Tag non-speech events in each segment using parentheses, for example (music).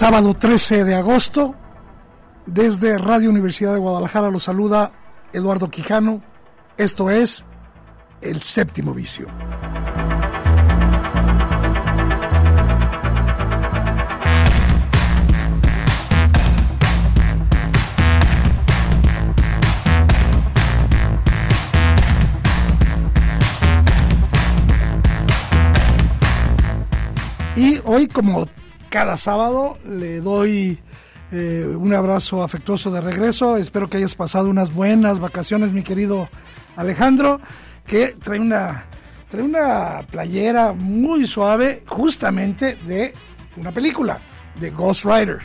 Sábado 13 de agosto. Desde Radio Universidad de Guadalajara lo saluda Eduardo Quijano. Esto es El Séptimo Vicio. Y hoy, como cada sábado. Le doy eh, un abrazo afectuoso de regreso. Espero que hayas pasado unas buenas vacaciones, mi querido Alejandro, que trae una, trae una playera muy suave, justamente de una película, de Ghost Rider.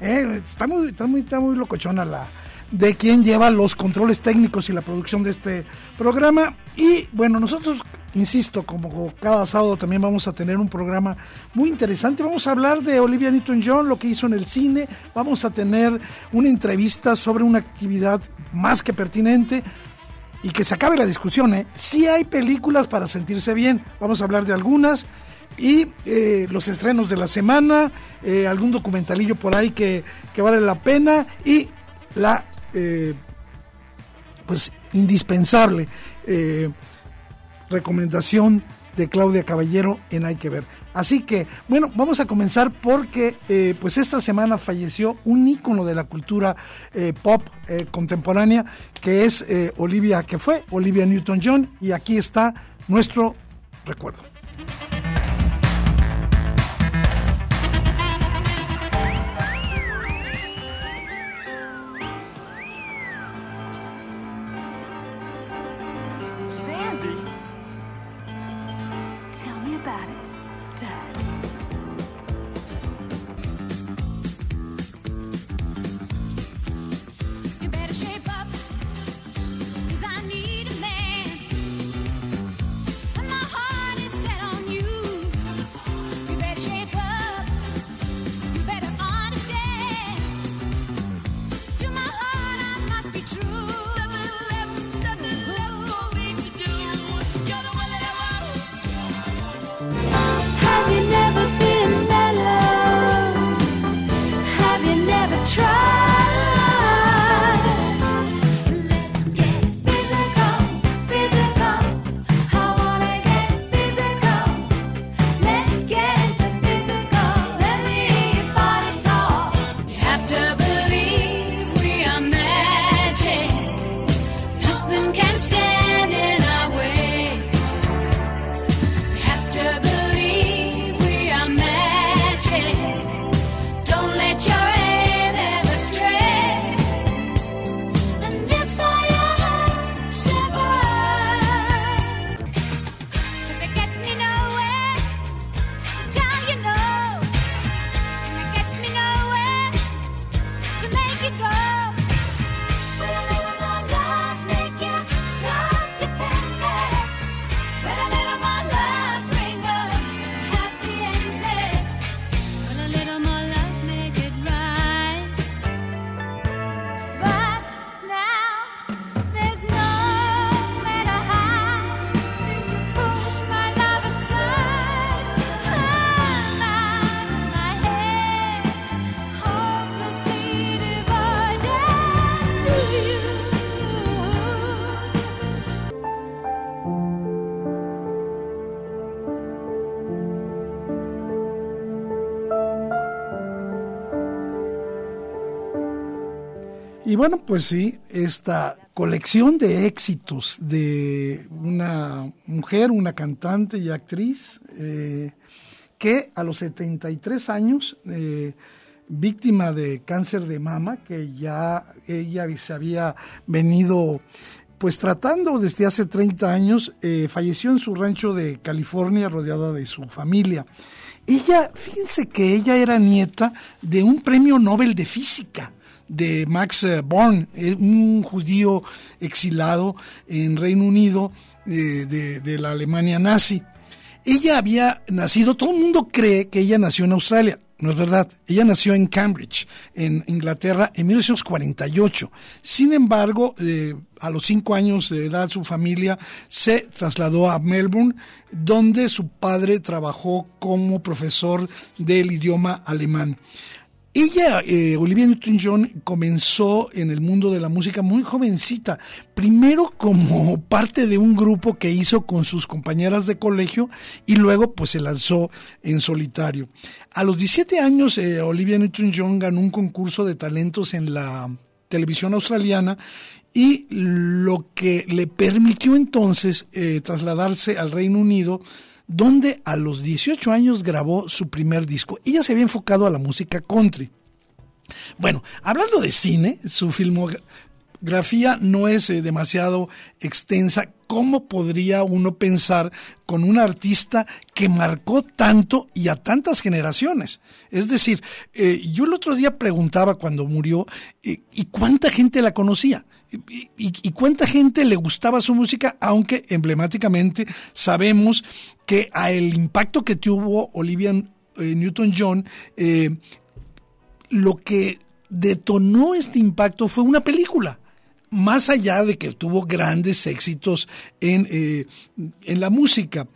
Eh, está, muy, está, muy, está muy locochona la, de quien lleva los controles técnicos y la producción de este programa. Y bueno, nosotros Insisto, como cada sábado también vamos a tener un programa muy interesante. Vamos a hablar de Olivia Newton-John, lo que hizo en el cine. Vamos a tener una entrevista sobre una actividad más que pertinente y que se acabe la discusión. ¿eh? Sí hay películas para sentirse bien. Vamos a hablar de algunas y eh, los estrenos de la semana, eh, algún documentalillo por ahí que, que, vale la pena y la eh, pues indispensable recomendación de Claudia Caballero en Hay que ver. Así que, bueno, vamos a comenzar porque eh, pues esta semana falleció un ícono de la cultura eh, pop eh, contemporánea que es Olivia, que fue Olivia Newton-John y aquí está nuestro recuerdo. Y bueno, pues sí, esta colección de éxitos de una mujer, una cantante y actriz, eh, que a los 73 años, eh, víctima de cáncer de mama, que ya ella se había venido pues tratando desde hace 30 años, eh, falleció en su rancho de California rodeada de su familia. Ella, fíjense que ella era nieta de un premio Nobel de Física de Max eh, Born, eh, un judío exilado en Reino Unido de, de, la Alemania nazi. Ella había nacido, todo el mundo cree que ella nació en Australia. No es verdad. Ella nació en Cambridge, en Inglaterra, en 1948. Sin embargo, eh, a los cinco años de edad, su familia se trasladó a Melbourne, donde su padre trabajó como profesor del idioma alemán. Ella, eh, Olivia Newton-John, comenzó en el mundo de la música muy jovencita, primero como parte de un grupo que hizo con sus compañeras de colegio y luego pues se lanzó en solitario. A los 17 años, eh, Olivia Newton-John ganó un concurso de talentos en la televisión australiana y lo que le permitió entonces eh, trasladarse al Reino Unido donde a los 18 años grabó su primer disco. Ella se había enfocado a la música country. Bueno, hablando de cine, su filmografía no es eh, demasiado extensa. ¿Cómo podría uno pensar con un artista que marcó tanto y a tantas generaciones? Es decir, eh, yo el otro día preguntaba cuando murió, eh, ¿y cuánta gente la conocía? Y, cuánta gente le gustaba su música, aunque emblemáticamente sabemos que a el impacto que tuvo Olivia eh, Newton-John, eh, lo que detonó este impacto fue una película. Más allá de que tuvo grandes éxitos en, eh, en la música.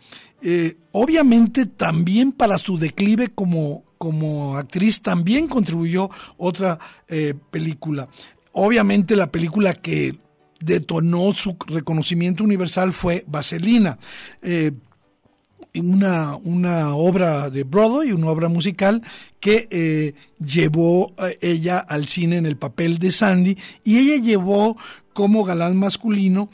obviamente también para su declive como, como actriz también contribuyó otra película. Obviamente la película que detonó su reconocimiento universal fue Vaselina. Eh, una, una, obra de Broadway, una obra musical que eh, llevó eh, ella al cine en el papel de Sandy y ella llevó como galán masculino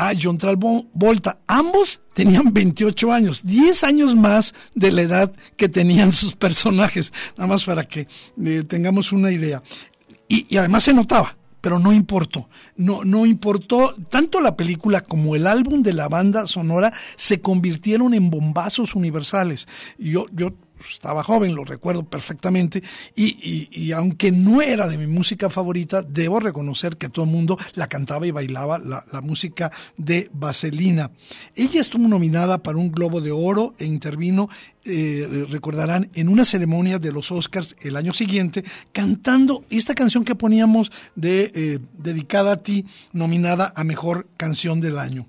a John Travolta. Ambos tenían 28 años, 10 años más de la edad que tenían sus personajes, nada más para que tengamos una idea. Y, además se notaba, pero no importó. No, no importó. Tanto la película como el álbum de la banda sonora se convirtieron en bombazos universales. Yo, yo estaba joven, lo recuerdo perfectamente, y, aunque no era de mi música favorita, debo reconocer que todo el mundo la cantaba y bailaba la, música de Vaselina. Ella estuvo nominada para un Globo de Oro e intervino, eh, recordarán, en una ceremonia de los Oscars el año siguiente, cantando esta canción que poníamos de eh, Dedicada a ti, nominada a Mejor Canción del Año.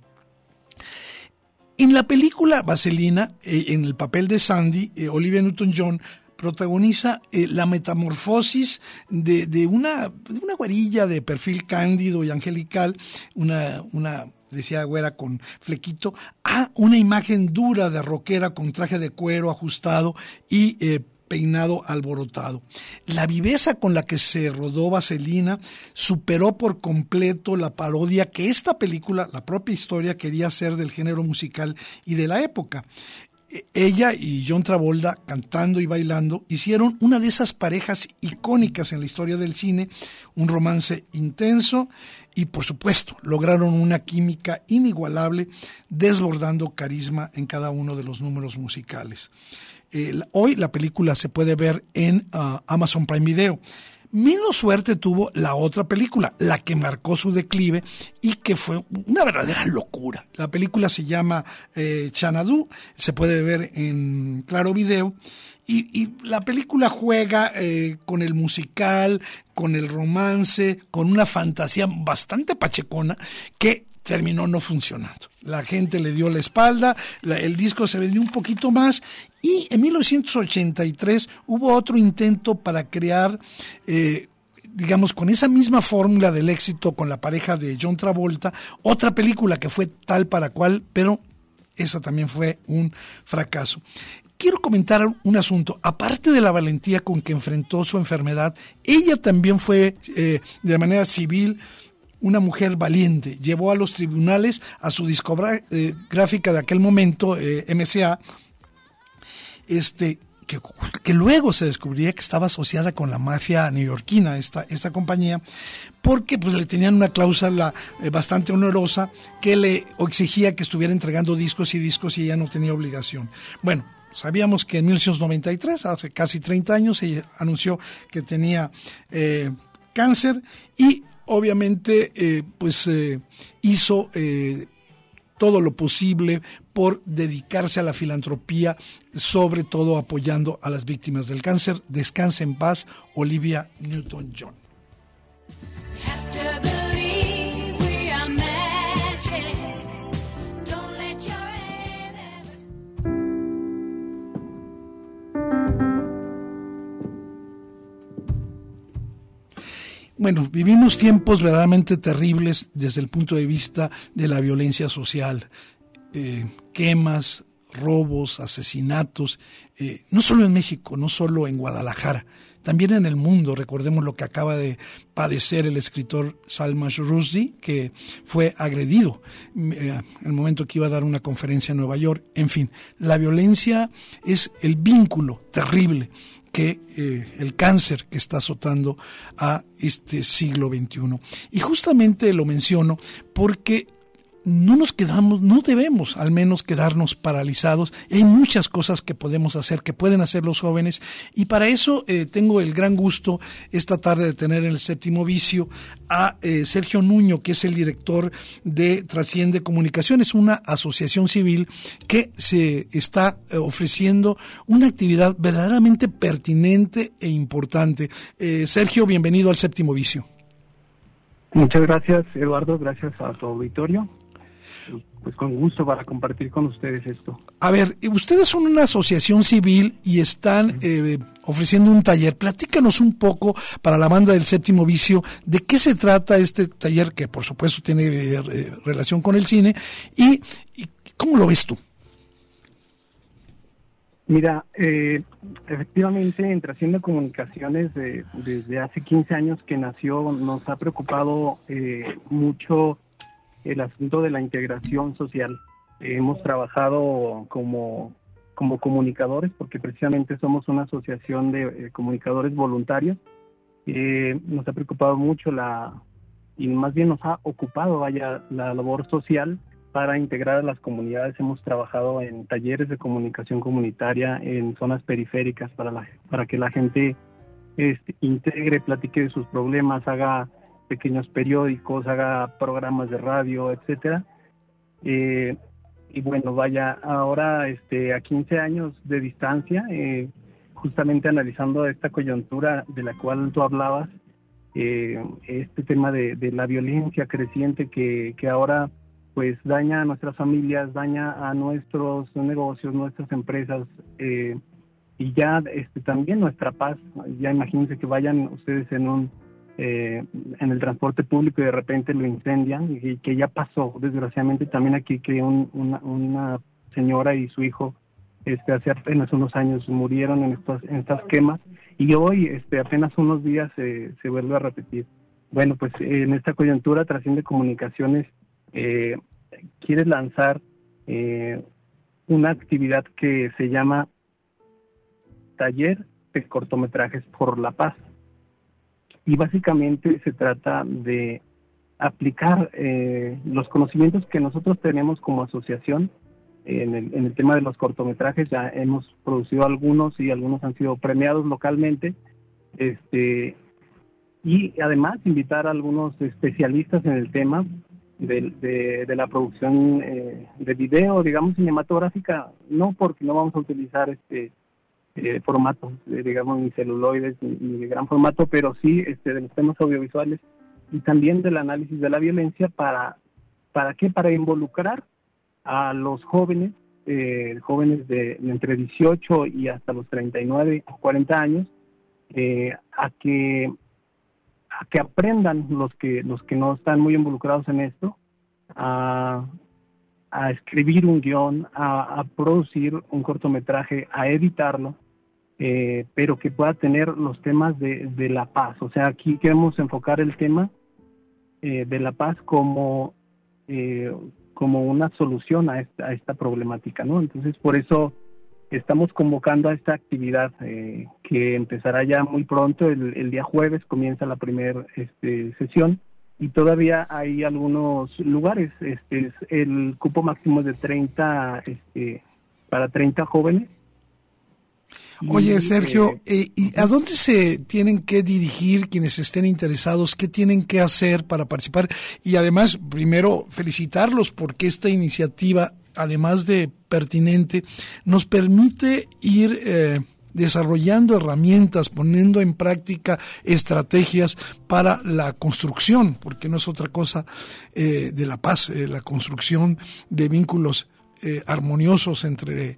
En la película Vaselina, eh, en el papel de Sandy, eh, Olivia Newton-John protagoniza eh, la metamorfosis de, una, una guarilla de perfil cándido y angelical, una, una decía güera con flequito, a una imagen dura de rockera con traje de cuero ajustado y peinado alborotado. La viveza con la que se rodó Vaselina superó por completo la parodia que esta película, la propia historia, quería hacer del género musical y de la época. E, ella y John Travolta, cantando y bailando, hicieron una de esas parejas icónicas en la historia del cine, un romance intenso y por supuesto lograron una química inigualable, desbordando carisma en cada uno de los números musicales hoy la película se puede ver en ah, Amazon Prime Video. Menos suerte tuvo la otra película, la que marcó su declive y que fue una verdadera locura. La película se llama eh, Chanadu, se puede ver en Claro Video. Y, la película juega eh, con el musical, con el romance, con una fantasía bastante pachecona que terminó no funcionando. La gente le dio la espalda, el disco se vendió un poquito más y en 1983 hubo otro intento para crear, eh, digamos, con esa misma fórmula del éxito con la pareja de John Travolta, otra película que fue tal para cual, pero esa también fue un fracaso. Quiero comentar un asunto. Aparte de la valentía con que enfrentó su enfermedad, ella también fue eh, de manera civil una mujer valiente. Llevó a los tribunales a su discográfica de aquel momento, eh, MCA, este, que, luego se descubriría que estaba asociada con la mafia neoyorquina, esta, esta compañía, porque pues le tenían una cláusula eh, bastante onerosa que le exigía que estuviera entregando discos y discos y ella no tenía obligación. Bueno, sabíamos que en 1993, hace casi 30 años, ella anunció que tenía eh, cáncer y obviamente eh, pues hizo todo lo posible por dedicarse a la filantropía, sobre todo apoyando a las víctimas del cáncer. Descanse en paz, Olivia Newton-John. Bueno, vivimos tiempos verdaderamente terribles desde el punto de vista de la violencia social. Eh, quemas, robos, asesinatos, eh, no solo en México, no solo en Guadalajara, también en el mundo. Recordemos lo que acaba de padecer el escritor Salman Rushdie, que fue agredido eh, en el momento que iba a dar una conferencia en Nueva York. En fin, la violencia es el vínculo terrible que eh, el cáncer que está azotando a este siglo XXI. Y justamente lo menciono porque no nos quedamos, no debemos al menos quedarnos paralizados. Hay muchas cosas que podemos hacer, que pueden hacer los jóvenes, y para eso eh, tengo el gran gusto esta tarde de tener en el séptimo vicio a eh, Sergio Nuño, que es el director de Trasciende Comunicaciones, una asociación civil que se está eh, ofreciendo una actividad verdaderamente pertinente e importante. Sergio, bienvenido al séptimo vicio. Muchas gracias, Eduardo. Gracias a tu auditorio pues con gusto para compartir con ustedes esto. A ver, ustedes son una asociación civil y están eh, ofreciendo un taller. Platícanos un poco para la banda del séptimo vicio de qué se trata este taller que por supuesto tiene eh, relación con el cine y, cómo lo ves tú. Mira, eh, efectivamente en Trasciendo Comunicaciones desde hace 15 años que nació nos ha preocupado mucho el asunto de la integración social. hemos trabajado como, como comunicadores, porque precisamente somos una asociación de eh, comunicadores voluntarios. Eh, nos ha preocupado mucho la, y más bien nos ha ocupado, vaya, la labor social para integrar a las comunidades. Hemos trabajado en talleres de comunicación comunitaria en zonas periféricas para, la, para que la gente este, integre, platique de sus problemas, haga pequeños periódicos, haga programas de radio, etcétera. Eh, y bueno, vaya, ahora este, a 15 años de distancia, eh, justamente analizando esta coyuntura de la cual tú hablabas, eh, este tema de, la violencia creciente que, que ahora pues daña a nuestras familias, daña a nuestros negocios, nuestras empresas y ya este, también nuestra paz. Ya imagínense que vayan ustedes en un eh, en el transporte público y de repente lo incendian y que ya pasó. Desgraciadamente también aquí que una, señora y su hijo este hace apenas unos años murieron en estas en estas quemas y hoy este apenas unos días se vuelve a repetir. Bueno pues en esta coyuntura trasciende comunicaciones eh, quiere lanzar eh, una actividad que se llama taller de cortometrajes por la paz y básicamente se trata de aplicar eh, los conocimientos que nosotros tenemos como asociación en el, en el, tema de los cortometrajes. Ya hemos producido algunos y algunos han sido premiados localmente. Este, y además invitar a algunos especialistas en el tema de, de, la producción eh, de video, digamos, cinematográfica, no porque no vamos a utilizar este eh, formatos, digamos, ni celuloides ni, de gran formato, pero sí este, de los temas audiovisuales y también del análisis de la violencia para, ¿para qué? Para involucrar a los jóvenes, eh, jóvenes de, entre 18 y hasta los 39 o 40 años, eh, a que a que aprendan los que los que no están muy involucrados en esto a, a escribir un guion, a, producir un cortometraje, a editarlo, eh, pero que pueda tener los temas de, la paz. O sea, aquí queremos enfocar el tema eh, de la paz como, eh, como una solución a esta, problemática, ¿no? Entonces, por eso estamos convocando a esta actividad eh, que empezará ya muy pronto, el, día jueves comienza la primera este, sesión y todavía hay algunos lugares, este, el cupo máximo es de 30, este, para 30 jóvenes. Oye, Sergio, eh, ¿y a dónde se tienen que dirigir quienes estén interesados? ¿Qué tienen que hacer para participar? Y además, primero, felicitarlos porque esta iniciativa además de pertinente, nos permite ir eh, desarrollando herramientas, poniendo en práctica estrategias para la construcción, porque no es otra cosa eh, de la paz, eh, la construcción de vínculos armoniosos entre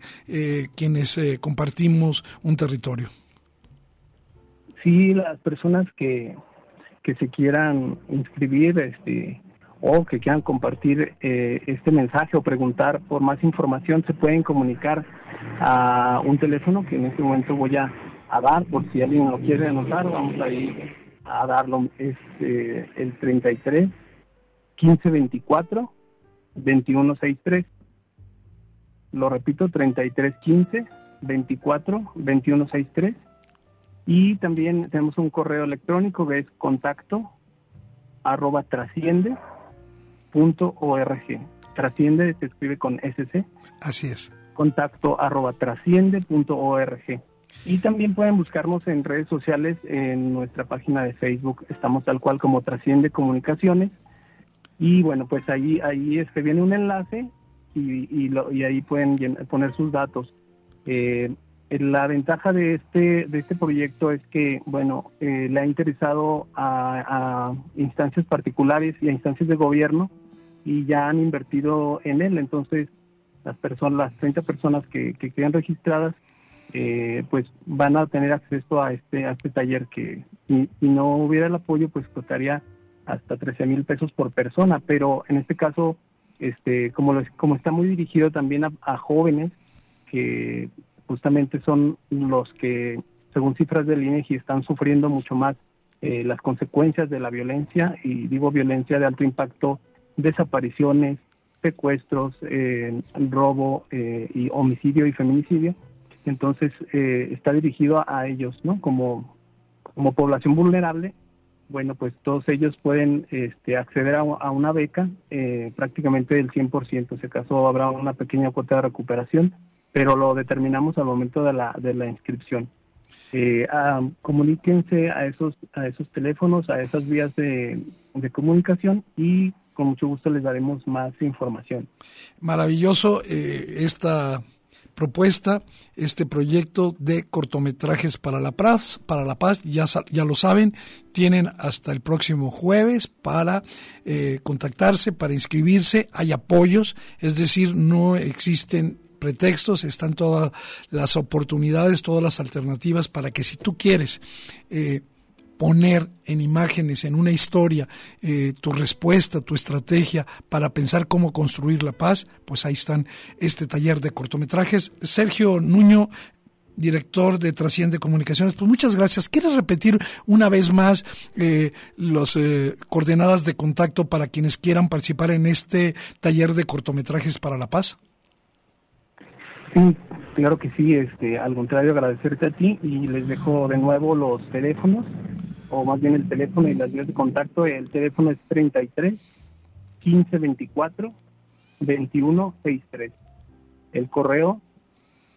quienes compartimos un territorio. Sí, las personas que, que se quieran inscribir, este, o que quieran compartir eh, este mensaje o preguntar por más información, se pueden comunicar a un teléfono que en este momento voy a, dar, por si alguien lo quiere anotar, vamos a ir a darlo, es eh, el 33 1524 2163. Lo repito, 33 15 24 2163. Y también tenemos un correo electrónico que es contacto arroba trasciende .org. Trasciende se escribe con SC. Así es. Contacto arroba trasciende.org. Y también pueden buscarnos en redes sociales, en nuestra página de Facebook, estamos tal cual como Trasciende Comunicaciones. Y bueno, pues ahí, ahí este, viene un enlace y, y, ahí pueden poner sus datos. Eh, la ventaja de este, de este proyecto es que, bueno, eh, le ha interesado a, a, instancias particulares y a instancias de gobierno y ya han invertido en él. Entonces, las personas, las 30 personas que, que quedan registradas, eh, pues van a tener acceso a este, a este taller que si, no hubiera el apoyo, pues costaría hasta 13 mil pesos por persona. Pero en este caso, este, como, como está muy dirigido también a, jóvenes, que justamente son los que, según cifras del INEGI, están sufriendo mucho más eh, las consecuencias de la violencia, y digo violencia de alto impacto desapariciones, secuestros, eh, robo eh, y homicidio y feminicidio. Entonces eh, está dirigido a, ellos, ¿no? Como, como población vulnerable, bueno, pues todos ellos pueden este, acceder a, una beca, prácticamente del 100%. Si acaso habrá una pequeña cuota de recuperación, pero lo determinamos al momento de la, de la inscripción. comuníquense a esos, a esos teléfonos, a esas vías de, de comunicación y con mucho gusto les daremos más información. Maravilloso eh, esta propuesta, este proyecto de cortometrajes para la paz, para la paz, ya, ya lo saben, tienen hasta el próximo jueves para eh, contactarse, para inscribirse, hay apoyos, es decir, no existen pretextos, están todas las oportunidades, todas las alternativas para que si tú quieres eh, poner en imágenes, en una historia, eh, tu respuesta, tu estrategia para pensar cómo construir la paz, pues ahí están este taller de cortometrajes. Sergio Nuño, director de Trasciende Comunicaciones, pues muchas gracias. ¿Quieres repetir una vez más eh, las eh, coordenadas de contacto para quienes quieran participar en este taller de cortometrajes para la paz? Sí, claro que sí. Este, al contrario, agradecerte a ti y les dejo de nuevo los teléfonos o más bien el teléfono y las vías de contacto. El teléfono es 33 15 24 21 63. El correo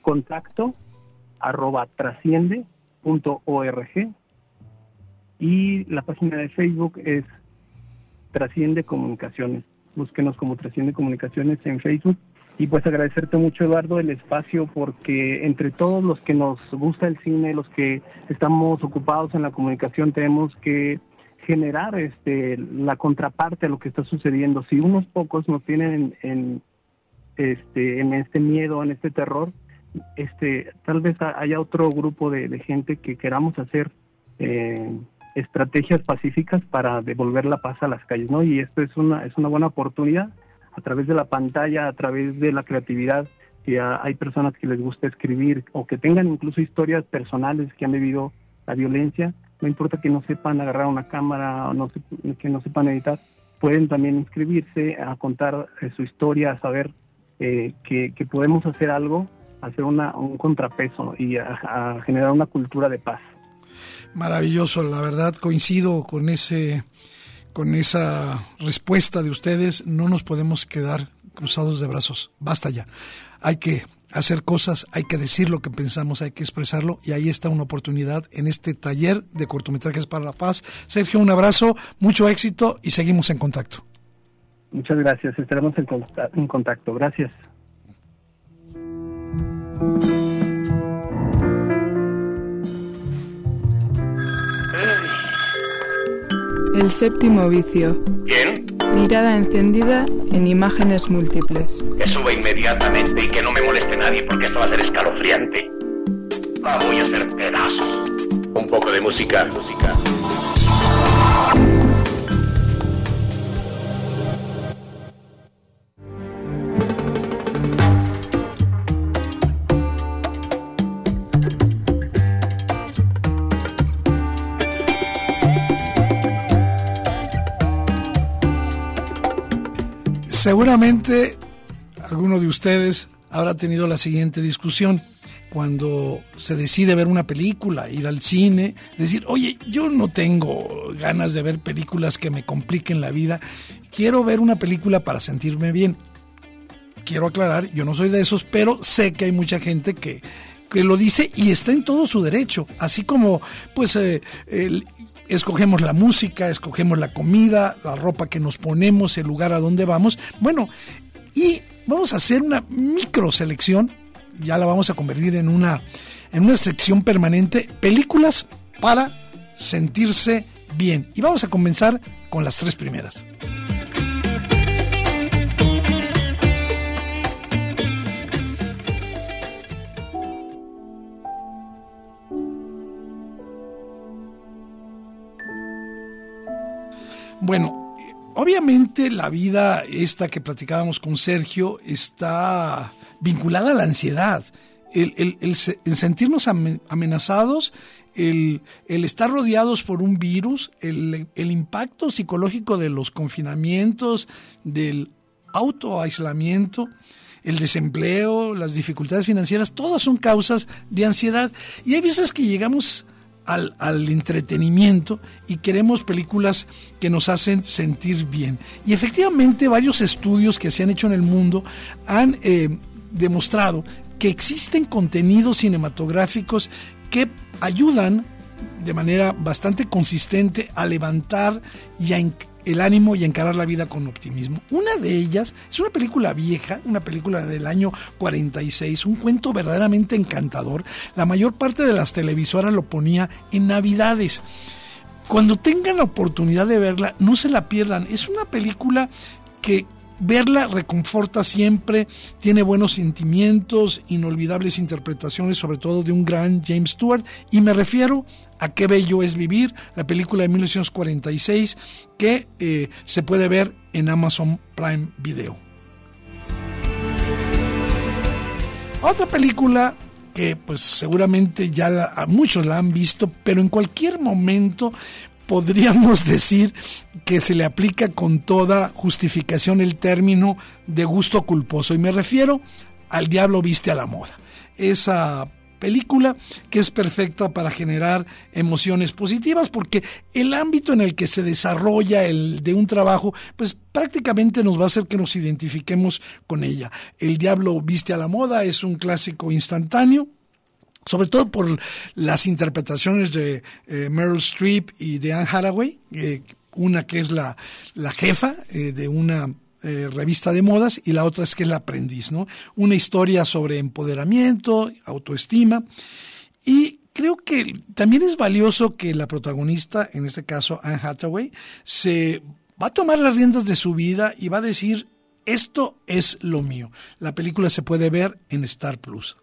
contacto arroba trasciende punto org y la página de Facebook es Trasciende Comunicaciones. Búsquenos como Trasciende Comunicaciones en Facebook y pues agradecerte mucho, Eduardo, el espacio, porque entre todos los que nos gusta el cine, los que estamos ocupados en la comunicación, tenemos que generar este la contraparte a lo que está sucediendo. Si unos pocos nos tienen en, este en este miedo, en este terror, este tal vez haya otro grupo de, gente que queramos hacer eh, estrategias pacíficas para devolver la paz a las calles, ¿no? Y esto es una es una buena oportunidad a través de la pantalla, a través de la creatividad, que hay personas que les gusta escribir o que tengan incluso historias personales que han vivido la violencia, no importa que no sepan agarrar una cámara o no que no sepan editar, pueden también inscribirse a contar eh, su historia, a saber que, que, podemos hacer algo, hacer una, un contrapeso y a generar una cultura de paz. Maravilloso, la verdad coincido con ese con esa respuesta de ustedes, no nos podemos quedar cruzados de brazos. Basta ya. Hay que hacer cosas, hay que decir lo que pensamos, hay que expresarlo y ahí está una oportunidad en este taller de cortometrajes para la paz. Sergio, un abrazo, mucho éxito y seguimos en contacto. Muchas gracias, estaremos en, contacto. Gracias. El séptimo vicio. ¿Quién? Mirada encendida en imágenes múltiples. Que suba inmediatamente y que no me moleste nadie porque esto va a ser escalofriante. La voy a hacer pedazos. Un poco de música, música. Seguramente alguno de ustedes habrá tenido la siguiente discusión. Cuando se decide ver una película, ir al cine, decir, oye, yo no tengo ganas de ver películas que me compliquen la vida, quiero ver una película para sentirme bien. Quiero aclarar, yo no soy de esos, pero sé que hay mucha gente que, que lo dice y está en todo su derecho, así como pues eh, el, escogemos la música, escogemos la comida, la ropa que nos ponemos, el lugar a donde vamos. Bueno, y vamos a hacer una micro selección, ya la vamos a convertir en una, en una sección permanente, películas para sentirse bien. Y vamos a comenzar con las tres primeras. Bueno, obviamente la vida esta que platicábamos con Sergio está vinculada a la ansiedad. El, sentirnos amenazados, el, estar rodeados por un virus, el, impacto psicológico de los confinamientos, del autoaislamiento, el desempleo, las dificultades financieras, todas son causas de ansiedad. Y hay veces que llegamos al, entretenimiento y queremos películas que nos hacen sentir bien. Y efectivamente varios estudios que se han hecho en el mundo han eh, demostrado que existen contenidos cinematográficos que ayudan de manera bastante consistente a levantar y a el ánimo y encarar la vida con optimismo. Una de ellas es una película vieja, una película del año 46, un cuento verdaderamente encantador. La mayor parte de las televisoras lo ponía en Navidades. Cuando tengan la oportunidad de verla, no se la pierdan. Es una película que verla reconforta siempre, tiene buenos sentimientos, inolvidables interpretaciones, sobre todo de un gran James Stewart, y me refiero a Qué bello es vivir, la película de 1946 que eh, se puede ver en Amazon Prime Video. Otra película que pues seguramente ya a muchos la han visto, pero en cualquier momento podríamos (laughs) decir que se le aplica con toda justificación el término de gusto culposo. Y me refiero al diablo viste a la moda. Esa película que es perfecta para generar emociones positivas porque el ámbito en el que se desarrolla el de un trabajo pues prácticamente nos va a hacer que nos identifiquemos con ella. El diablo viste a la moda es un clásico instantáneo sobre todo por las interpretaciones de eh, Meryl Streep y de Anne Hathaway, eh, una que es la, la jefa eh, de una revista de modas y la otra es que es la aprendiz, ¿no? Una historia sobre empoderamiento, autoestima y creo que también es valioso que la protagonista, en este caso Anne Hathaway, se va a tomar las riendas de su vida y va a decir, esto es lo mío. La película se puede ver en Star Plus.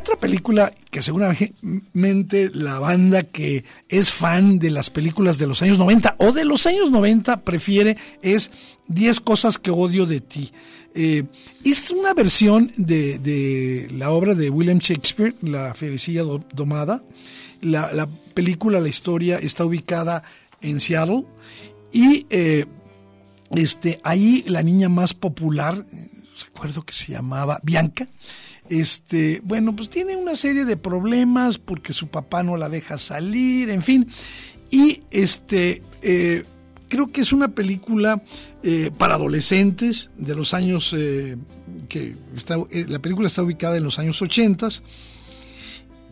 Otra película que seguramente la banda que es fan de las películas de los años 90 o de los años 90 prefiere es 10 cosas que odio de ti. Eh, es una versión de, la obra de William Shakespeare, La Felicilla Domada, La, película, la historia está ubicada en Seattle y eh, este, ahí la niña más popular, recuerdo que se llamaba Bianca, este, bueno, pues tiene una serie de problemas porque su papá no la deja salir, en fin. Y este, eh, creo que es una película eh, para adolescentes de los años eh, que está, la película está ubicada en los años 80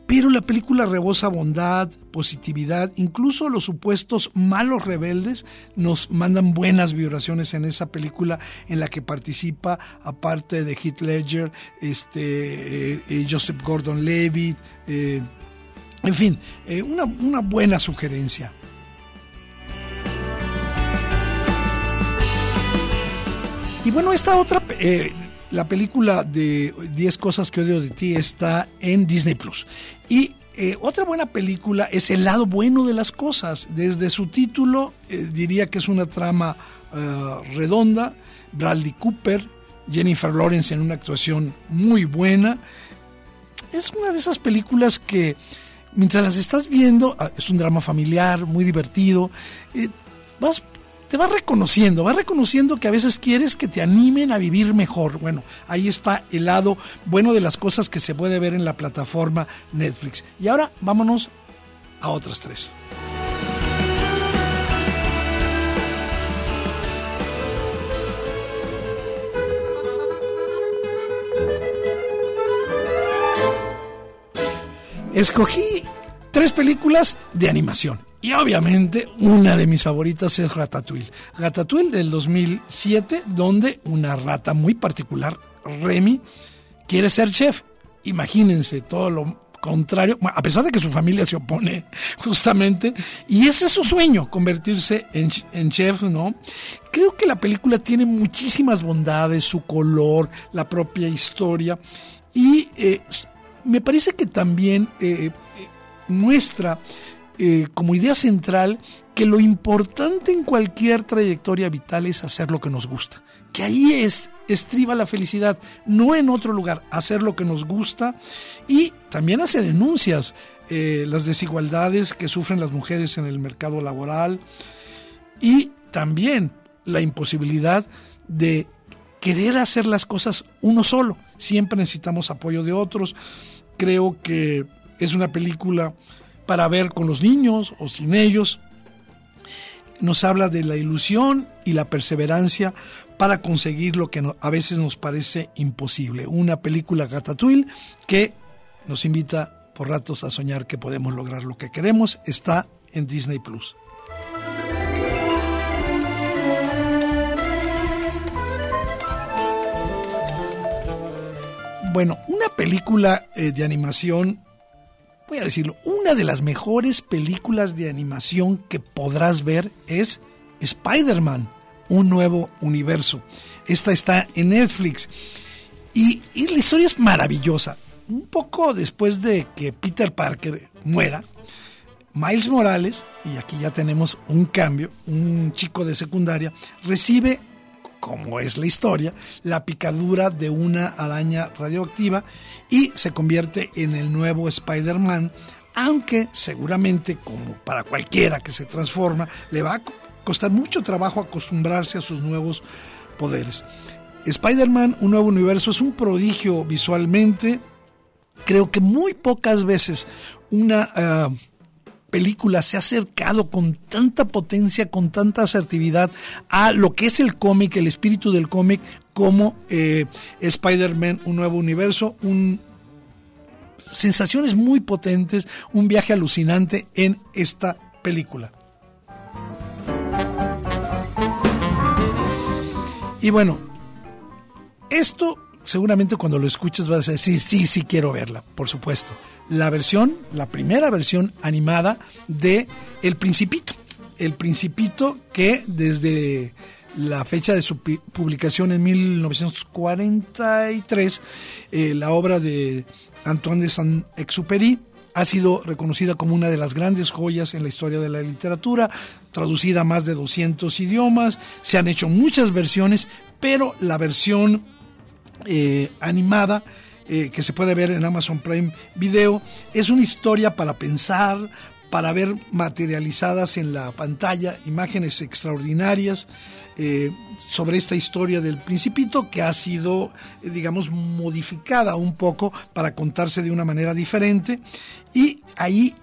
pero la película rebosa bondad, positividad, incluso los supuestos malos rebeldes nos mandan buenas vibraciones en esa película en la que participa, aparte de Heath Ledger, este, eh, eh, Joseph Gordon-Levitt, eh, en fin, una, una buena sugerencia. Y bueno, esta otra, la película de 10 cosas que odio de ti está en Disney Plus. Y eh, otra buena película es El lado bueno de las cosas. Desde su título eh, diría que es una trama eh, redonda. Bradley Cooper, Jennifer Lawrence en una actuación muy buena. Es una de esas películas que mientras las estás viendo, ah, es un drama familiar, muy divertido, vas te va reconociendo, va reconociendo que a veces quieres que te animen a vivir mejor. Bueno, ahí está el lado bueno de las cosas que se puede ver en la plataforma Netflix. Y ahora vámonos a otras tres. Escogí tres películas de animación. Y obviamente una de mis favoritas es Ratatouille. Ratatouille del 2007, donde una rata muy particular, Remy, quiere ser chef. Imagínense todo lo contrario, a pesar de que su familia se opone (laughs) justamente, y ese es su sueño, convertirse en, chef, ¿no? Creo que la película tiene muchísimas bondades, su color, la propia historia, y eh, me parece que también eh, eh, muestra eh, como idea central que lo importante en cualquier trayectoria vital es hacer lo que nos gusta. Que ahí es, estriba la felicidad, no en otro lugar, hacer lo que nos gusta y también hace denuncias eh, las desigualdades que sufren las mujeres en el mercado laboral y también la imposibilidad de querer hacer las cosas uno solo. Siempre necesitamos apoyo de otros. Creo que es una película para ver con los niños o sin ellos. Nos habla de la ilusión y la perseverancia para conseguir lo que a veces nos parece imposible. Una película Ratatouille que nos invita por ratos a soñar que podemos lograr lo que queremos. Está en Disney Plus. Bueno, una película eh, de animación voy a decirlo, una de las mejores películas de animación que podrás ver es Spider-Man, un nuevo universo. Esta está en Netflix. Y, la historia es maravillosa. Un poco después de que Peter Parker muera, Miles Morales, y aquí ya tenemos un cambio, un chico de secundaria, recibe como es la historia, la picadura de una araña radioactiva y se convierte en el nuevo Spider-Man, aunque seguramente, como para cualquiera que se transforma, le va a costar mucho trabajo acostumbrarse a sus nuevos poderes. Spider-Man, un nuevo universo, es un prodigio visualmente. Creo que muy pocas veces una... Ah, película se ha acercado con tanta potencia, con tanta asertividad a lo que es el cómic, el espíritu del cómic, como eh, Spider-Man, un nuevo universo, un, sensaciones muy potentes, un viaje alucinante en esta película. Y bueno, esto seguramente cuando lo escuches vas a decir, sí, sí quiero verla, por supuesto la versión, la primera versión animada de El Principito. El Principito que desde la fecha de su publicación en 1943, eh, la obra de Antoine de Saint-Exupéry ha sido reconocida como una de las grandes joyas en la historia de la literatura, traducida a más de 200 idiomas, se han hecho muchas versiones, pero la versión eh, animada eh, que se puede ver en Amazon Prime Video. Es una historia para pensar, para ver materializadas en la pantalla imágenes extraordinarias eh, sobre esta historia del principito que ha sido, digamos, modificada un poco para contarse de una manera diferente. Y ahí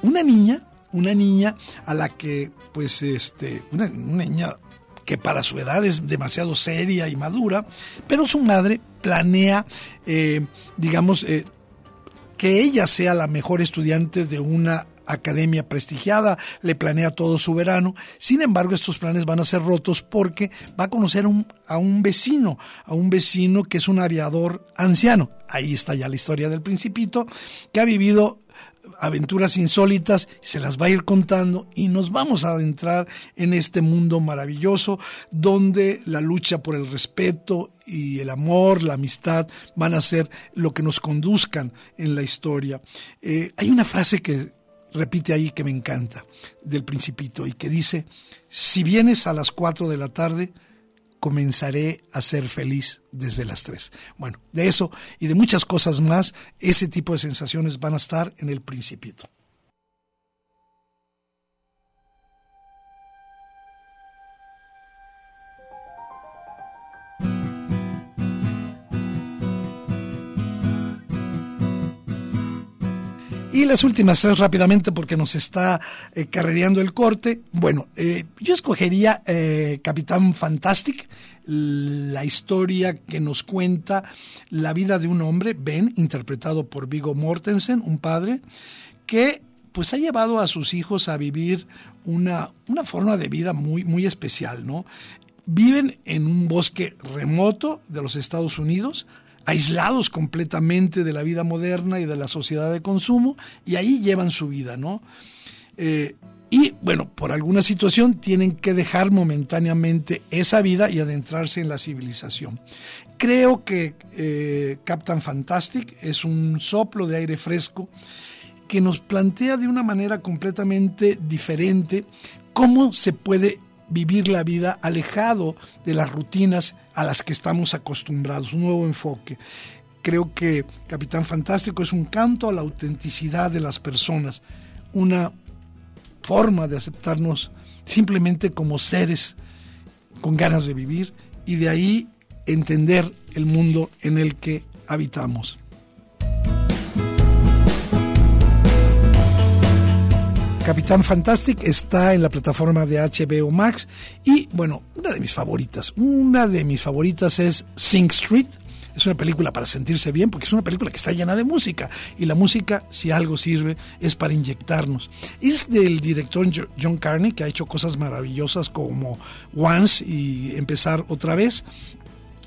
una niña, una niña a la que, pues, este, una, niña que para su edad es demasiado seria y madura, pero su madre planea, eh, digamos, que ella sea la mejor estudiante de una academia prestigiada, le planea todo su verano. Sin embargo, estos planes van a ser rotos porque va a conocer a un vecino, a un vecino que es un aviador anciano. Ahí está ya la historia del principito, que ha vivido aventuras insólitas, se las va a ir contando y nos vamos a adentrar en este mundo maravilloso donde la lucha por el respeto y el amor, la amistad van a ser lo que nos conduzcan en la historia. Eh, hay una frase que repite ahí que me encanta, del principito, y que dice, si vienes a las 4 de la tarde, comenzaré a ser feliz desde las 3. Bueno, de eso y de muchas cosas más, ese tipo de sensaciones van a estar en el principito. Y las últimas tres rápidamente porque nos está eh, carrereando el corte. Bueno, eh, yo escogería eh, Capitán Fantastic, la historia que nos cuenta la vida de un hombre, Ben, interpretado por Vigo Mortensen, un padre, que pues ha llevado a sus hijos a vivir una, una forma de vida muy, muy especial, ¿no? Viven en un bosque remoto de los Estados Unidos, aislados completamente de la vida moderna y de la sociedad de consumo, y ahí llevan su vida, ¿no? Eh, y bueno, por alguna situación tienen que dejar momentáneamente esa vida y adentrarse en la civilización. Creo que eh, Captain Fantastic es un soplo de aire fresco que nos plantea de una manera completamente diferente cómo se puede vivir la vida alejado de las rutinas a las que estamos acostumbrados, un nuevo enfoque. Creo que Capitán Fantástico es un canto a la autenticidad de las personas, una forma de aceptarnos simplemente como seres con ganas de vivir y de ahí entender el mundo en el que habitamos. Capitán Fantastic está en la plataforma de HBO Max y bueno, una de mis favoritas, una de mis favoritas es Sing Street. Es una película para sentirse bien porque es una película que está llena de música y la música, si algo sirve, es para inyectarnos. Es del director John Carney que ha hecho cosas maravillosas como Once y Empezar otra vez.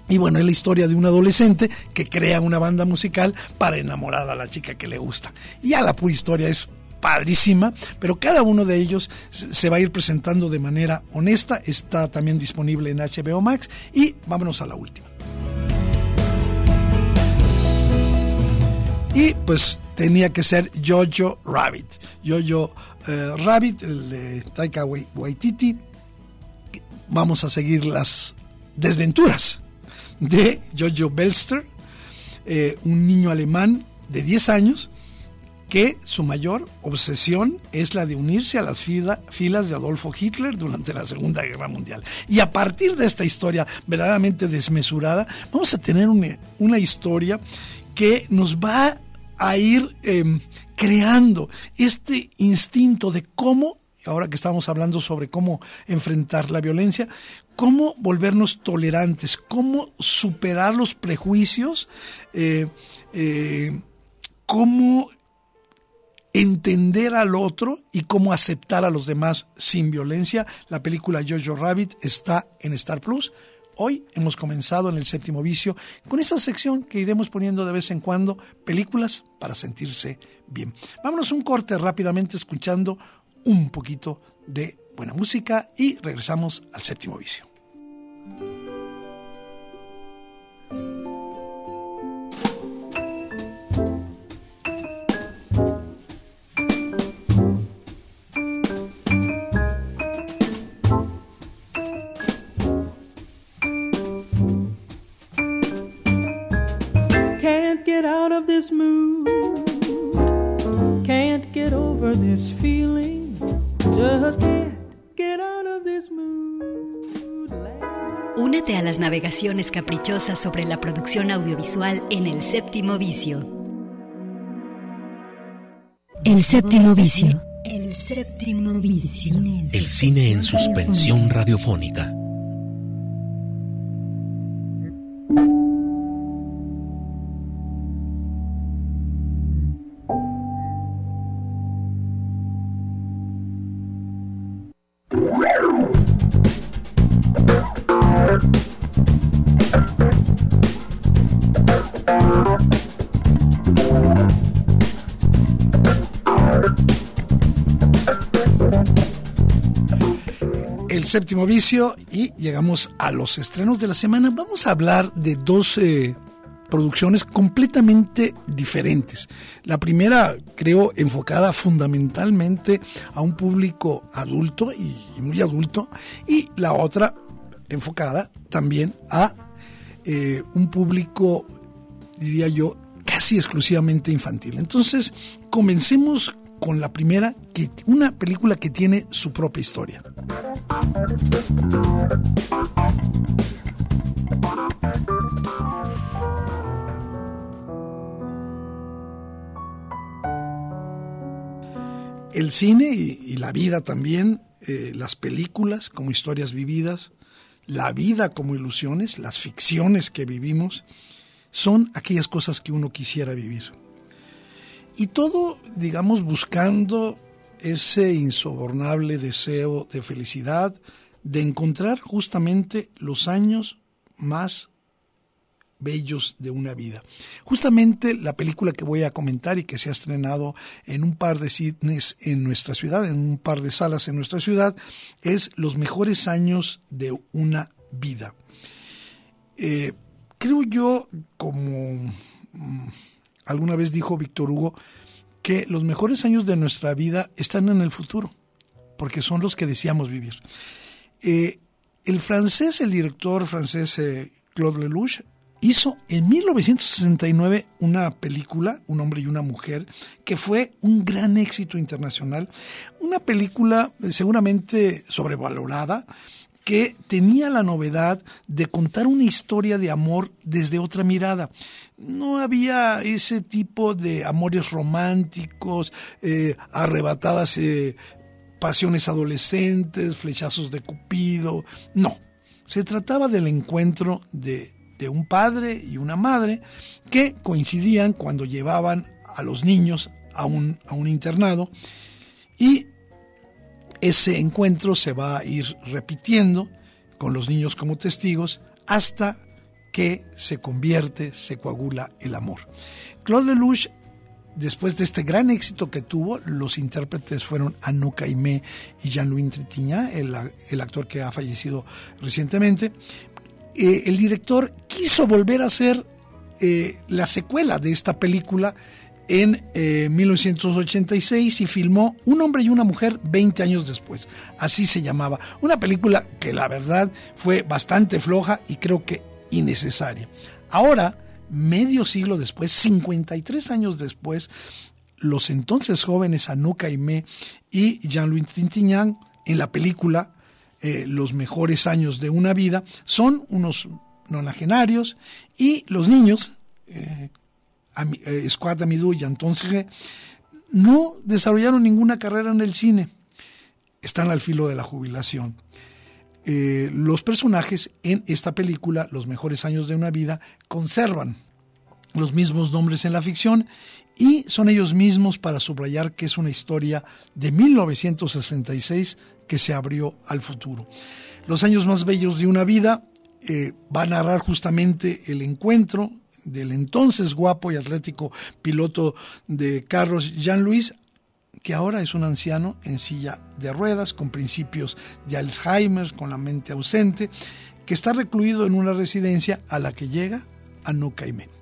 Y bueno, es la historia de un adolescente que crea una banda musical para enamorar a la chica que le gusta. Y ya la pura historia es padrísima, pero cada uno de ellos se va a ir presentando de manera honesta, está también disponible en HBO Max y vámonos a la última. Y pues tenía que ser Jojo Rabbit. Jojo eh, Rabbit, el de Taika Waititi. Vamos a seguir las desventuras de Jojo Belster, eh, un niño alemán de 10 años que su mayor obsesión es la de unirse a las filas de Adolfo Hitler durante la Segunda Guerra Mundial. Y a partir de esta historia verdaderamente desmesurada, vamos a tener una, historia que nos va a ir em, creando este instinto de cómo, ahora que estamos hablando sobre cómo enfrentar la violencia, cómo volvernos tolerantes, cómo superar los prejuicios, eh, eh, cómo entender al otro y cómo aceptar a los demás sin violencia. La película Jojo Rabbit está en Star Plus. Hoy hemos comenzado en el séptimo vicio con esa sección que iremos poniendo de vez en cuando, películas para sentirse bien. Vámonos un corte rápidamente escuchando un poquito de buena música y regresamos al séptimo vicio. This mood. Can't get over this feeling. Just can't get out of this mood. Únete a las navegaciones caprichosas sobre la producción audiovisual en El Séptimo Vicio. El Séptimo Vicio. El Séptimo Vicio. El cine en suspensión radiofónica. Séptimo vicio y llegamos a los estrenos de la semana. Vamos a hablar de dos eh, producciones completamente diferentes. La primera, creo, enfocada fundamentalmente a un público adulto y, muy adulto, y la otra enfocada también a eh, un público, diría yo, casi exclusivamente infantil. Entonces, comencemos con la primera, que, una película que tiene su propia historia. El cine y, la vida también, eh, las películas como historias vividas, la vida como ilusiones, las ficciones que vivimos, son aquellas cosas que uno quisiera vivir. Y todo, digamos, buscando ese insobornable deseo de felicidad, de encontrar justamente los años más bellos de una vida. Justamente la película que voy a comentar y que se ha estrenado en un par de cines en nuestra ciudad, en un par de salas en nuestra ciudad, es Los mejores años de una vida. Eh, creo yo, como mm, alguna vez dijo Víctor Hugo, que los mejores años de nuestra vida están en el futuro, porque son los que deseamos vivir. Eh, el francés, el director francés eh, Claude Lelouch, hizo en 1969 una película, Un hombre y una mujer, que fue un gran éxito internacional. Una película eh, seguramente sobrevalorada, que tenía la novedad de contar una historia de amor desde otra mirada. No había ese tipo de amores románticos, eh, arrebatadas eh, pasiones adolescentes, flechazos de Cupido. No, se trataba del encuentro de, de un padre y una madre que coincidían cuando llevaban a los niños a un, a un internado y ese encuentro se va a ir repitiendo con los niños como testigos hasta que se convierte, se coagula el amor. Claude Lelouch, después de este gran éxito que tuvo, los intérpretes fueron Anouk Caimé y Jean-Louis Trintignant, el, actor que ha fallecido recientemente. Eh, el director quiso volver a hacer eh, la secuela de esta película en 1986 eh, y filmó Un hombre y una mujer 20 años después. Así se llamaba. Una película que la verdad fue bastante floja y creo que innecesaria. Ahora, medio siglo después, 53 años después, los entonces jóvenes Anouk Aimé y Jean-Louis Trintignant en la película eh, Los mejores años de una vida son unos nonagenarios y los niños, eh, Squad Amidou y Anton no desarrollaron ninguna carrera en el cine. Están al filo de la jubilación. Eh, los personajes en esta película, Los mejores años de una vida, conservan los mismos nombres en la ficción y son ellos mismos para subrayar que es una historia de 1966 que se abrió al futuro. Los años más bellos de una vida eh, va a narrar justamente el encuentro del entonces guapo y atlético piloto de carros Jean-Louis, que ahora es un anciano en silla de ruedas, con principios de Alzheimer, con la mente ausente, que está recluido en una residencia a la que llega a no.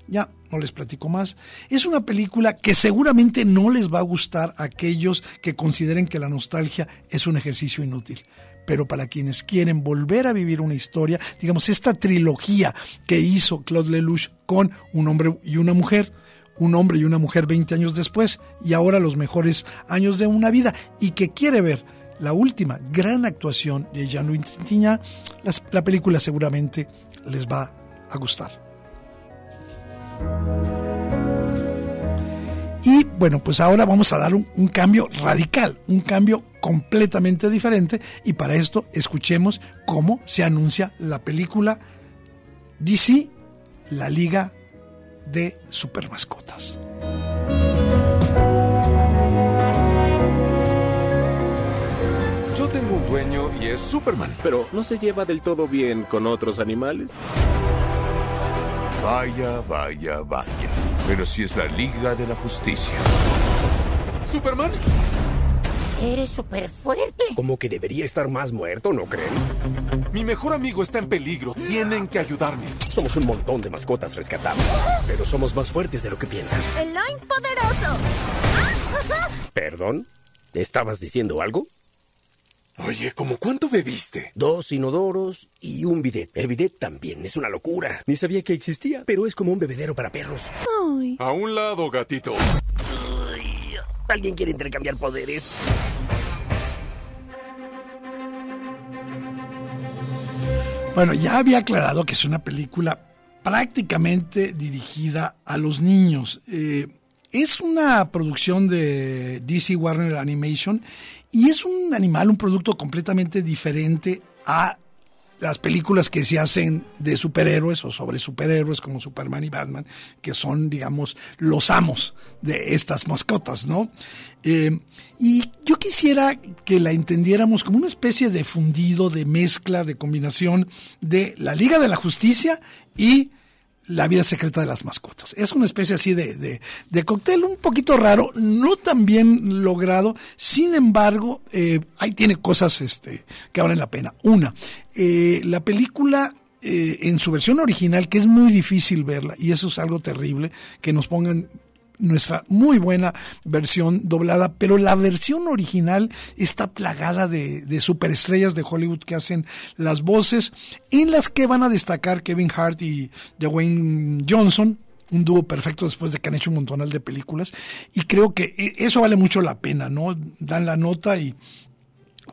Ya no les platico más. Es una película que seguramente no les va a gustar a aquellos que consideren que la nostalgia es un ejercicio inútil. Pero para quienes quieren volver a vivir una historia, digamos, esta trilogía que hizo Claude Lelouch con un hombre y una mujer, un hombre y una mujer 20 años después y ahora los mejores años de una vida y que quiere ver la última gran actuación de Jean-Louis Trintignant, la película seguramente les va a gustar. Y bueno, pues ahora vamos a dar un, un, cambio radical, un cambio completamente diferente. Y para esto escuchemos cómo se anuncia la película DC, la Liga de Supermascotas. Yo tengo un dueño y es Superman. Pero ¿no se lleva del todo bien con otros animales? Vaya, vaya, vaya. Pero si es la Liga de la Justicia. ¿Superman? Eres súper fuerte. Como que debería estar más muerto, ¿no creen? Mi mejor amigo está en peligro. Tienen que ayudarme. Somos un montón de mascotas rescatadas. Pero somos más fuertes de lo que piensas. ¡Eloy poderoso! ¿Perdón? ¿Estabas diciendo algo? Oye, ¿cómo cuánto bebiste? Dos inodoros y un bidet. El bidet también es una locura. Ni sabía que existía, pero es como un bebedero para perros. Ay. A un lado, gatito. ¿Alguien quiere intercambiar poderes? Bueno, ya había aclarado que es una película prácticamente dirigida a los niños. Eh, es una producción de DC Warner Animation y es un animal, un producto completamente diferente a las películas que se hacen de superhéroes o sobre superhéroes como Superman y Batman, que son, digamos, los amos de estas mascotas, ¿no? Eh, y yo quisiera que la entendiéramos como una especie de fundido, de mezcla, de combinación de la Liga de la Justicia y la vida secreta de las mascotas. Es una especie así de, de, de cóctel un poquito raro, no tan bien logrado, sin embargo, eh, ahí tiene cosas este, que valen la pena. Una, eh, la película eh, en su versión original, que es muy difícil verla, y eso es algo terrible, que nos pongan nuestra muy buena versión doblada, pero la versión original está plagada de, de, superestrellas de Hollywood que hacen las voces, en las que van a destacar Kevin Hart y Dwayne Johnson, un dúo perfecto después de que han hecho un montonal de películas, y creo que eso vale mucho la pena, ¿no? Dan la nota y,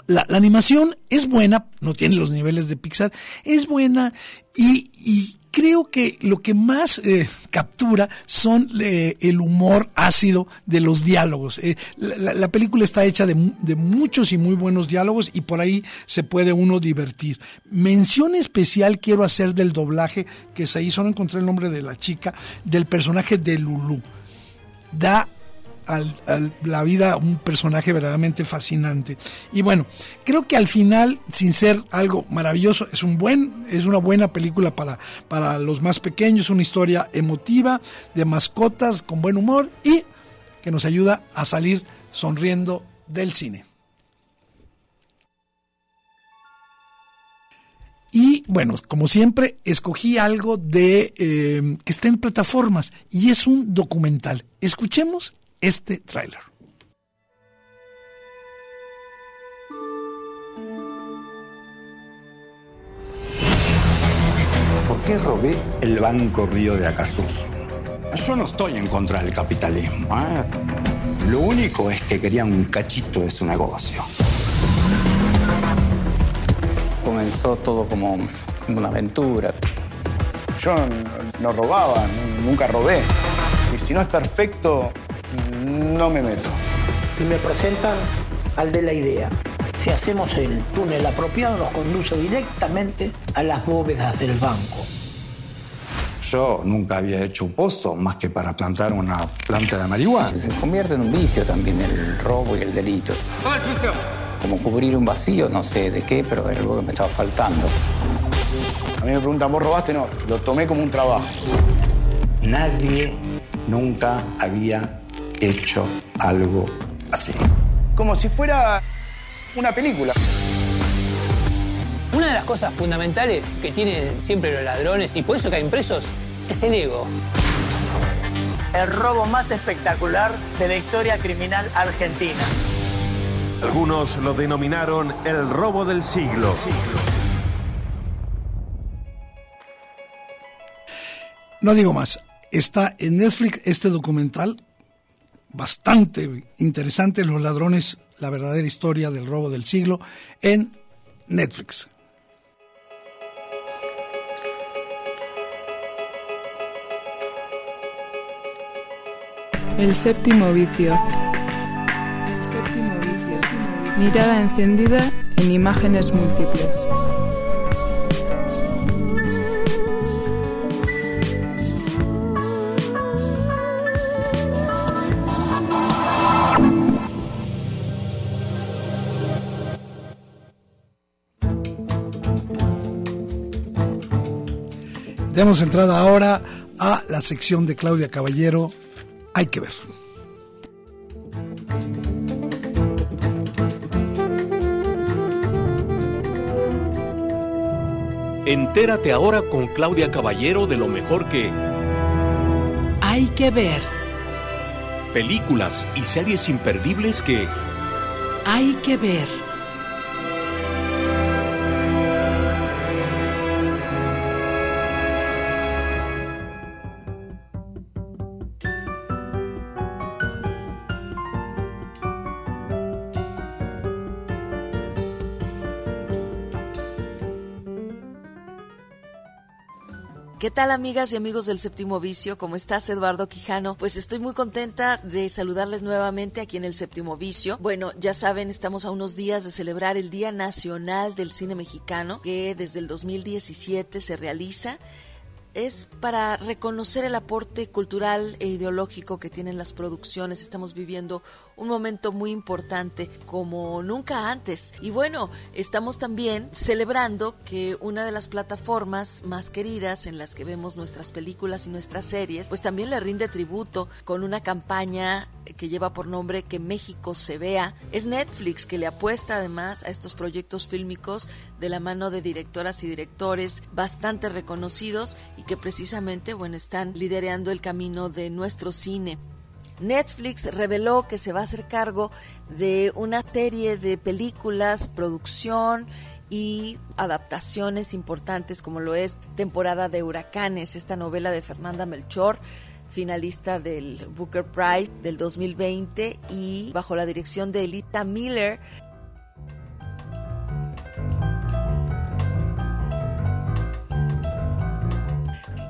la, la, animación es buena, no tiene los niveles de Pixar, es buena y, creo que lo que más eh, captura son eh, el humor ácido de los diálogos. Eh, la, la, película está hecha de, de, muchos y muy buenos diálogos y por ahí se puede uno divertir. Mención especial quiero hacer del doblaje que se hizo, no encontré el nombre de la chica, del personaje de Lulu. Da al, la vida un personaje verdaderamente fascinante. Y bueno, creo que al final, sin ser algo maravilloso, es un buen, es una buena película para, para los más pequeños, una historia emotiva, de mascotas, con buen humor y que nos ayuda a salir sonriendo del cine. Y bueno, como siempre, escogí algo de eh, que está en plataformas y es un documental. Escuchemos este tráiler. ¿Por qué robé el Banco Río de Acasús? Yo no estoy en contra del capitalismo. ¿eh? Lo único es que querían un cachito de su negocio. Comenzó todo como una aventura. Yo no robaba, nunca robé. Y si no es perfecto, no me meto. Y me presentan al de la idea. Si hacemos el túnel apropiado, nos conduce directamente a las bóvedas del banco. Yo nunca había hecho un pozo más que para plantar una planta de marihuana. Se convierte en un vicio también el robo y el delito. Como cubrir un vacío, no sé de qué, pero era algo que me estaba faltando. A mí me preguntan, ¿vos robaste? No, lo tomé como un trabajo. Nadie nunca había hecho algo así. Como si fuera una película. Una de las cosas fundamentales que tienen siempre los ladrones, y por eso caen presos, es el ego. El robo más espectacular de la historia criminal argentina. Algunos lo denominaron el robo del siglo. No digo más. Está en Netflix este documental bastante interesante, Los ladrones, la verdadera historia del robo del siglo, en Netflix. El séptimo vicio. El séptimo vicio. Mirada encendida en imágenes múltiples. Demos entrada ahora a la sección de Claudia Caballero. Hay que ver. Entérate ahora con Claudia Caballero de lo mejor que Hay que ver. películas y series imperdibles que Hay que ver. ¿Qué tal amigas y amigos del séptimo vicio? ¿Cómo estás Eduardo Quijano? Pues estoy muy contenta de saludarles nuevamente aquí en el séptimo vicio. Bueno, ya saben, estamos a unos días de celebrar el Día Nacional del Cine Mexicano, que desde el 2017 se realiza es para reconocer el aporte cultural e ideológico que tienen las producciones. Estamos viviendo un momento muy importante como nunca antes. Y bueno, estamos también celebrando que una de las plataformas más queridas en las que vemos nuestras películas y nuestras series, pues también le rinde tributo con una campaña que lleva por nombre Que México se vea. Es Netflix que le apuesta además a estos proyectos fílmicos de la mano de directoras y directores bastante reconocidos que precisamente, bueno, están liderando el camino de nuestro cine. Netflix reveló que se va a hacer cargo de una serie de películas, producción y adaptaciones importantes como lo es Temporada de Huracanes, esta novela de Fernanda Melchor, finalista del Booker Prize del 2020 y bajo la dirección de Elita Miller.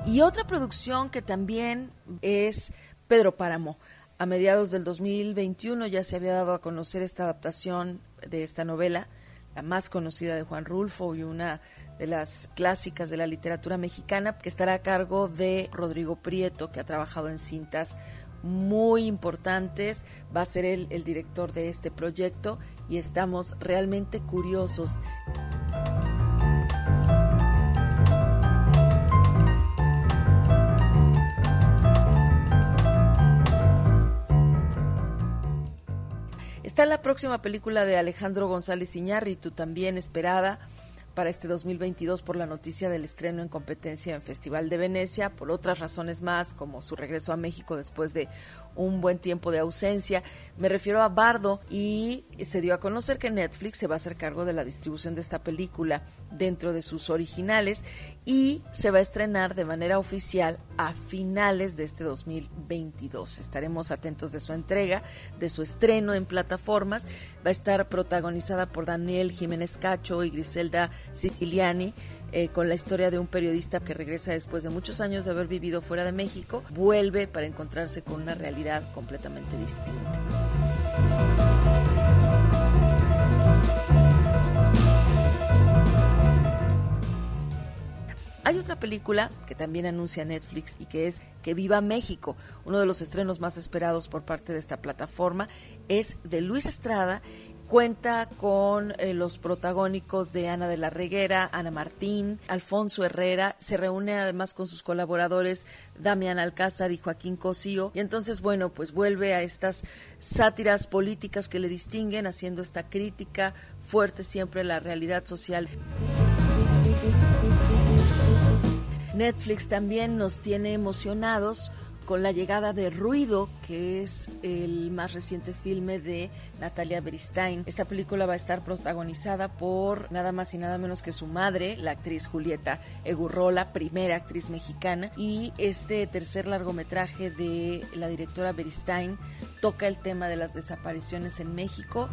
Y otra producción que también es Pedro Páramo. A mediados del 2021 ya se había dado a conocer esta adaptación de esta novela, la más conocida de Juan Rulfo y una de las clásicas de la literatura mexicana, que estará a cargo de Rodrigo Prieto, que ha trabajado en cintas muy importantes, va a ser él el director de este proyecto y estamos realmente curiosos. Está la próxima película de Alejandro González Iñárritu, también esperada para este 2022 por la noticia del estreno en competencia en Festival de Venecia, por otras razones más, como su regreso a México después de un buen tiempo de ausencia. Me refiero a Bardo y se dio a conocer que Netflix se va a hacer cargo de la distribución de esta película dentro de sus originales y se va a estrenar de manera oficial a finales de este 2022. Estaremos atentos de su entrega, de su estreno en plataformas. Va a estar protagonizada por Daniel Jiménez Cacho y Griselda Siciliani. Eh, con la historia de un periodista que regresa después de muchos años de haber vivido fuera de México, vuelve para encontrarse con una realidad completamente distinta. Hay otra película que también anuncia Netflix y que es Que Viva México. Uno de los estrenos más esperados por parte de esta plataforma es de Luis Estrada Cuenta con eh, los protagónicos de Ana de la Reguera, Ana Martín, Alfonso Herrera. Se reúne además con sus colaboradores Damián Alcázar y Joaquín Cosío. Y entonces, bueno, pues vuelve a estas sátiras políticas que le distinguen, haciendo esta crítica fuerte siempre a la realidad social. Netflix también nos tiene emocionados con la llegada de Ruido, que es el más reciente filme de Natalia Beristain. Esta película va a estar protagonizada por nada más y nada menos que su madre, la actriz Julieta Egurrola, primera actriz mexicana, y este tercer largometraje de la directora Beristain toca el tema de las desapariciones en México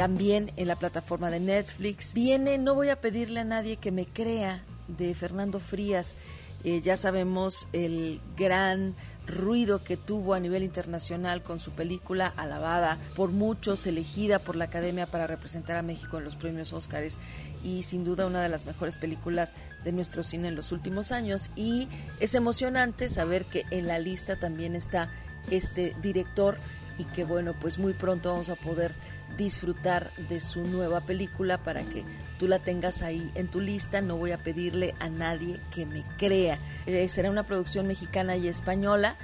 también en la plataforma de Netflix. Viene No voy a pedirle a nadie que me crea de Fernando Frías. Eh, ya sabemos el gran ruido que tuvo a nivel internacional con su película alabada por muchos, elegida por la Academia para representar a México en los premios Óscares y sin duda una de las mejores películas de nuestro cine en los últimos años. Y es emocionante saber que en la lista también está este director y que bueno, pues muy pronto vamos a poder disfrutar de su nueva película para que tú la tengas ahí en tu lista. No voy a pedirle a nadie que me crea. Eh, será una producción mexicana y española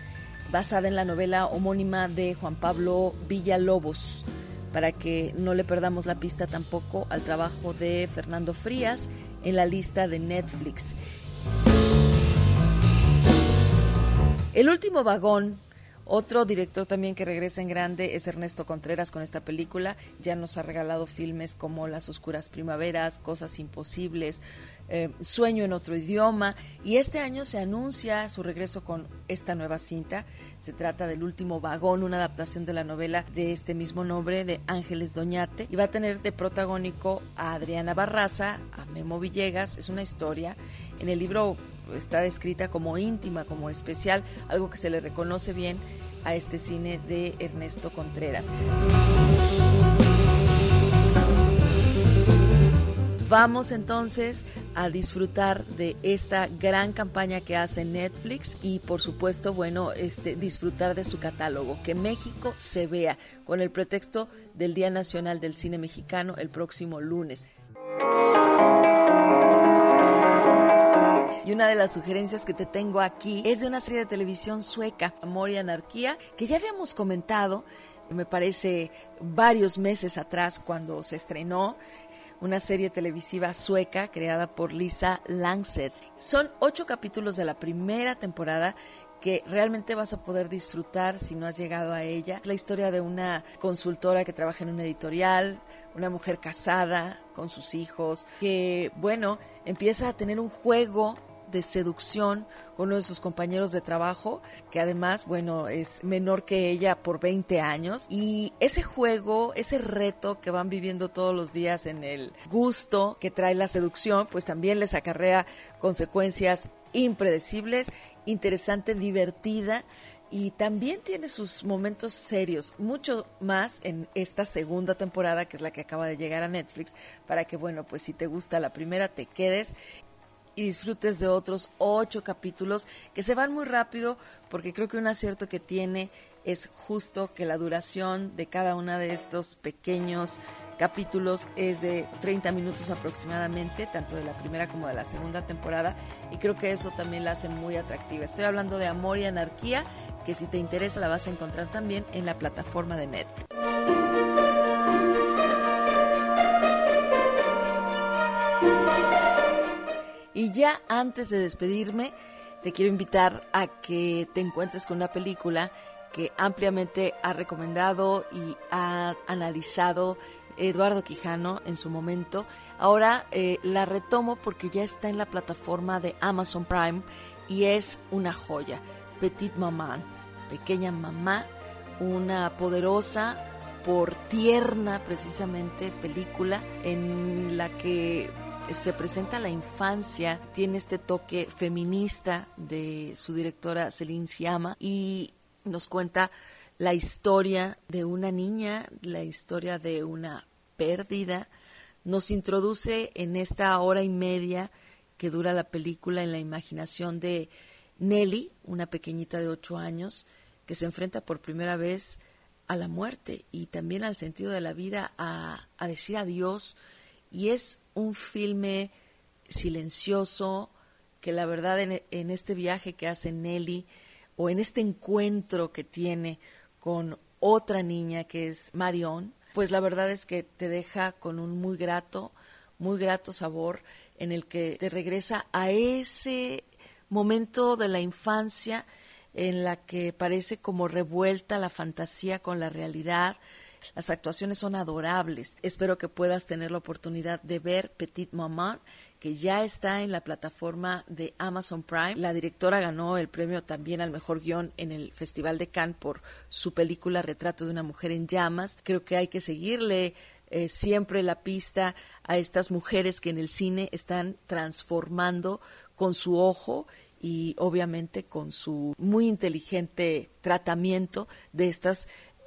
basada en la novela homónima de Juan Pablo Villalobos para que no le perdamos la pista tampoco al trabajo de Fernando Frías en la lista de Netflix. El último vagón otro director también que regresa en grande es Ernesto Contreras con esta película. Ya nos ha regalado filmes como Las Oscuras Primaveras, Cosas Imposibles, eh, Sueño en otro idioma. Y este año se anuncia su regreso con esta nueva cinta. Se trata del último vagón, una adaptación de la novela de este mismo nombre de Ángeles Doñate. Y va a tener de protagónico a Adriana Barraza, a Memo Villegas. Es una historia. En el libro está descrita como íntima, como especial, algo que se le reconoce bien a este cine de Ernesto Contreras. Vamos entonces a disfrutar de esta gran campaña que hace Netflix y por supuesto, bueno, este disfrutar de su catálogo, que México se vea con el pretexto del Día Nacional del Cine Mexicano el próximo lunes. Y una de las sugerencias que te tengo aquí es de una serie de televisión sueca, Amor y Anarquía, que ya habíamos comentado, me parece, varios meses atrás cuando se estrenó una serie televisiva sueca creada por Lisa Langset. Son ocho capítulos de la primera temporada que realmente vas a poder disfrutar si no has llegado a ella. La historia de una consultora que trabaja en una editorial, una mujer casada con sus hijos, que, bueno, empieza a tener un juego de seducción con uno de sus compañeros de trabajo, que además, bueno, es menor que ella por 20 años. Y ese juego, ese reto que van viviendo todos los días en el gusto que trae la seducción, pues también les acarrea consecuencias impredecibles, interesante, divertida y también tiene sus momentos serios, mucho más en esta segunda temporada que es la que acaba de llegar a Netflix, para que bueno, pues si te gusta la primera te quedes y disfrutes de otros ocho capítulos que se van muy rápido porque creo que un acierto que tiene es justo que la duración de cada uno de estos pequeños capítulos es de 30 minutos aproximadamente, tanto de la primera como de la segunda temporada, y creo que eso también la hace muy atractiva. Estoy hablando de Amor y Anarquía, que si te interesa la vas a encontrar también en la plataforma de Netflix. Y ya antes de despedirme, te quiero invitar a que te encuentres con una película que ampliamente ha recomendado y ha analizado Eduardo Quijano en su momento. Ahora eh, la retomo porque ya está en la plataforma de Amazon Prime y es una joya. Petit Maman, pequeña mamá, una poderosa por tierna precisamente película en la que se presenta la infancia, tiene este toque feminista de su directora Celine Sciamma y nos cuenta la historia de una niña, la historia de una pérdida, nos introduce en esta hora y media que dura la película en la imaginación de Nelly, una pequeñita de ocho años, que se enfrenta por primera vez a la muerte y también al sentido de la vida, a decir adiós y es un filme silencioso que la verdad en, este viaje que hace Nelly o en este encuentro que tiene con otra niña que es Marion, pues la verdad es que te deja con un muy grato, muy grato sabor en el que te regresa a ese momento de la infancia en la que parece como revuelta la fantasía con la realidad. Las actuaciones son adorables. Espero que puedas tener la oportunidad de ver Petit Maman que ya está en la plataforma de Amazon Prime. La directora ganó el premio también al mejor guion en el Festival de Cannes por su película Retrato de una mujer en llamas. Creo que hay que seguirle eh, siempre la pista a estas mujeres que en el cine están transformando con su ojo y obviamente con su muy inteligente tratamiento de estas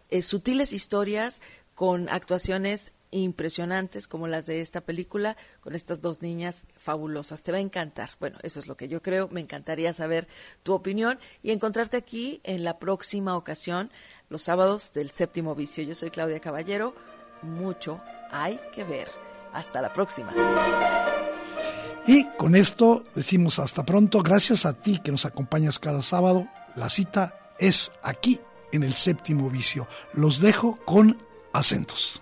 eh, sutiles historias con actuaciones impresionantes como las de esta película con estas dos niñas fabulosas. Te va a encantar. Bueno, eso es lo que yo creo. Me encantaría saber tu opinión y encontrarte aquí en la próxima ocasión, los sábados del séptimo vicio. Yo soy Claudia Caballero. Mucho hay que ver. Hasta la próxima. Y con esto decimos hasta pronto. Gracias a ti que nos acompañas cada sábado. La cita es aquí en el séptimo vicio. Los dejo con acentos.